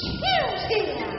huge deal.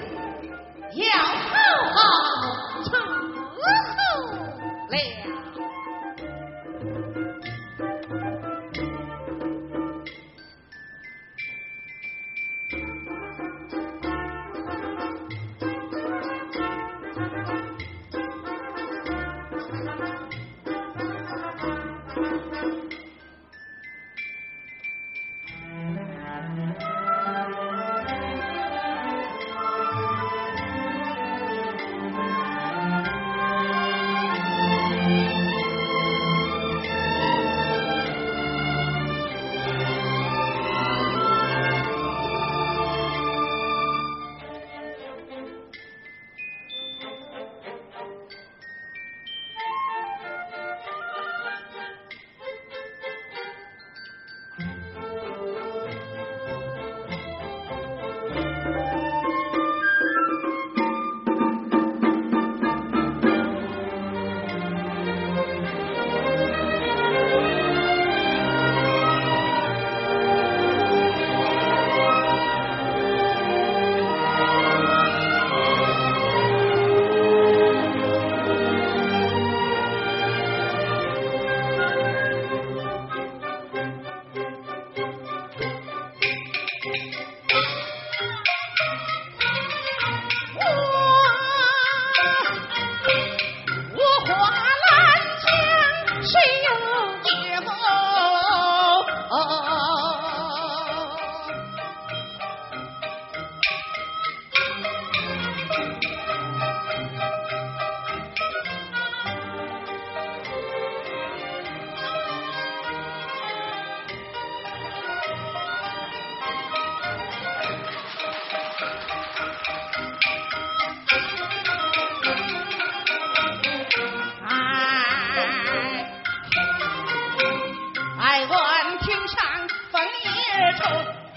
在宛平上，风也重。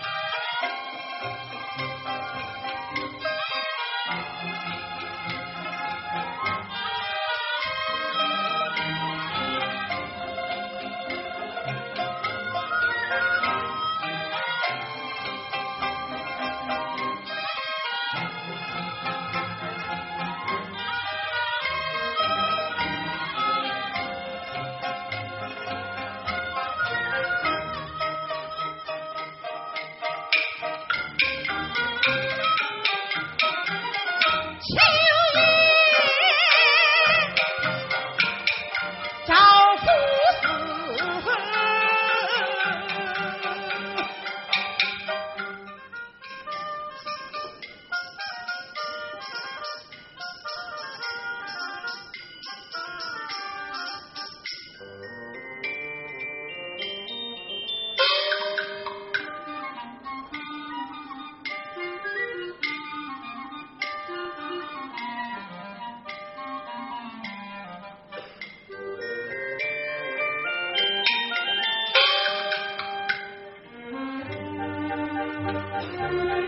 啊。